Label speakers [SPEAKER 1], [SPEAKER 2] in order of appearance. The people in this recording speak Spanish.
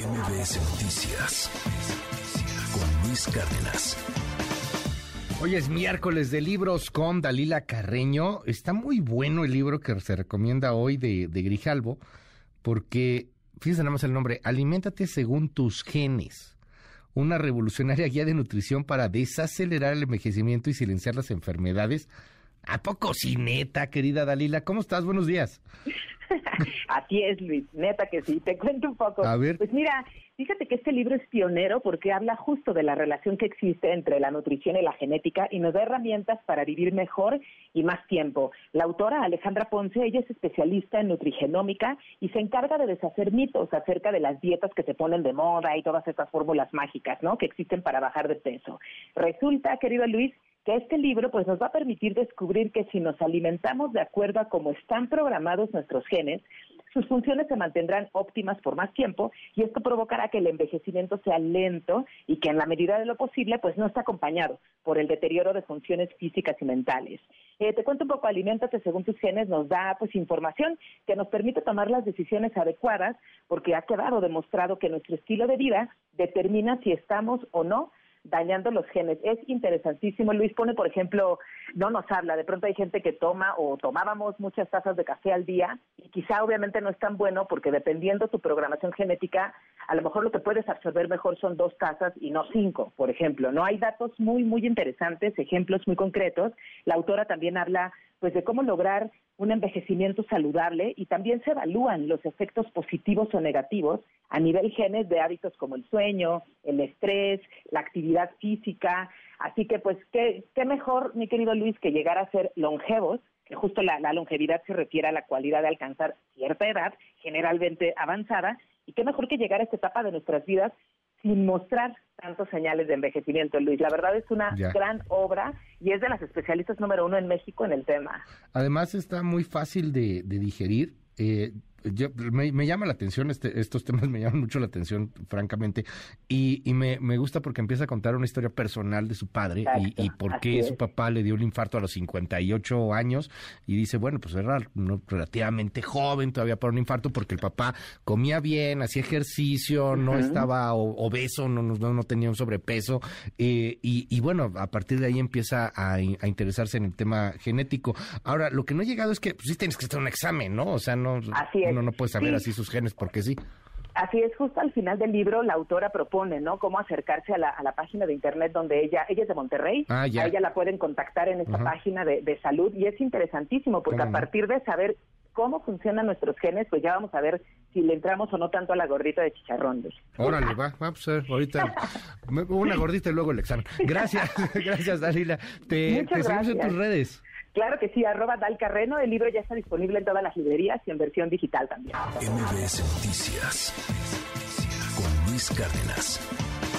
[SPEAKER 1] MBS Noticias con Luis Cárdenas.
[SPEAKER 2] Hoy es miércoles de libros con Dalila Carreño. Está muy bueno el libro que se recomienda hoy de, de Grijalvo, porque, fíjense nada más el nombre, Aliméntate según tus genes. Una revolucionaria guía de nutrición para desacelerar el envejecimiento y silenciar las enfermedades. ¿A poco sí, neta, querida Dalila? ¿Cómo estás? Buenos días.
[SPEAKER 3] Así es, Luis, neta que sí. Te cuento un poco.
[SPEAKER 2] A ver.
[SPEAKER 3] Pues mira, fíjate que este libro es pionero porque habla justo de la relación que existe entre la nutrición y la genética y nos da herramientas para vivir mejor y más tiempo. La autora Alejandra Ponce, ella es especialista en nutrigenómica y se encarga de deshacer mitos acerca de las dietas que se ponen de moda y todas estas fórmulas mágicas, ¿no? Que existen para bajar de peso. Resulta, querido Luis, que este libro pues nos va a permitir descubrir que si nos alimentamos de acuerdo a cómo están programados nuestros genes, sus funciones se mantendrán óptimas por más tiempo y esto provocará que el envejecimiento sea lento y que en la medida de lo posible pues no esté acompañado por el deterioro de funciones físicas y mentales. Eh, te cuento un poco, aliméntate según tus genes nos da pues información que nos permite tomar las decisiones adecuadas porque ha quedado demostrado que nuestro estilo de vida determina si estamos o no dañando los genes. Es interesantísimo. Luis pone, por ejemplo, no nos habla, de pronto hay gente que toma o tomábamos muchas tazas de café al día y quizá obviamente no es tan bueno porque dependiendo tu programación genética, a lo mejor lo que puedes absorber mejor son dos tazas y no cinco, por ejemplo. No hay datos muy, muy interesantes, ejemplos muy concretos. La autora también habla pues de cómo lograr un envejecimiento saludable y también se evalúan los efectos positivos o negativos a nivel genes de hábitos como el sueño, el estrés, la actividad física. Así que pues qué, qué mejor, mi querido Luis, que llegar a ser longevos, que justo la, la longevidad se refiere a la cualidad de alcanzar cierta edad, generalmente avanzada, y qué mejor que llegar a esta etapa de nuestras vidas sin mostrar tantos señales de envejecimiento, Luis. La verdad es una
[SPEAKER 2] Ya.
[SPEAKER 3] gran obra y es de las especialistas número uno en México en el tema.
[SPEAKER 2] Además está muy fácil de, de digerir. Eh, yo- me, me llama la atención, este, estos temas me llaman mucho la atención, francamente, y, y me, me gusta porque empieza a contar una historia personal de su padre y,
[SPEAKER 3] Exacto,
[SPEAKER 2] y por qué su papá le dio un infarto a los 58 años y dice, bueno, pues era no, relativamente joven todavía para un infarto porque el papá comía bien, hacía ejercicio, no estaba obeso, no, no, no tenía un sobrepeso eh, y, y bueno, a partir de ahí empieza a, in- a interesarse en el tema genético. Ahora, lo que no he llegado es que pues, sí tienes que hacer un examen, ¿no? O sea, no,
[SPEAKER 3] Así es.
[SPEAKER 2] Uno no puede saber
[SPEAKER 3] Sí.
[SPEAKER 2] así sus genes porque sí.
[SPEAKER 3] Así es, justo al final del libro la autora propone, ¿no? Cómo acercarse a la, a la página de internet donde ella, ella es de Monterrey,
[SPEAKER 2] Ah, ya.
[SPEAKER 3] a ella la pueden contactar en esta página de, de salud y es interesantísimo porque
[SPEAKER 2] ¿Cómo
[SPEAKER 3] a partir de saber cómo funcionan nuestros genes, pues ya vamos a ver si le entramos o no tanto a la gordita de chicharrón. Luis.
[SPEAKER 2] Órale, va, va, pues eh, ahorita una gordita y luego el examen. Gracias, gracias Dalila. Te,
[SPEAKER 3] Muchas
[SPEAKER 2] te seguimos en tus redes.
[SPEAKER 3] Claro que sí, arroba Dal Carreno, el libro ya está disponible en todas las librerías y en versión digital también.
[SPEAKER 1] MBS Noticias con Luis Cárdenas.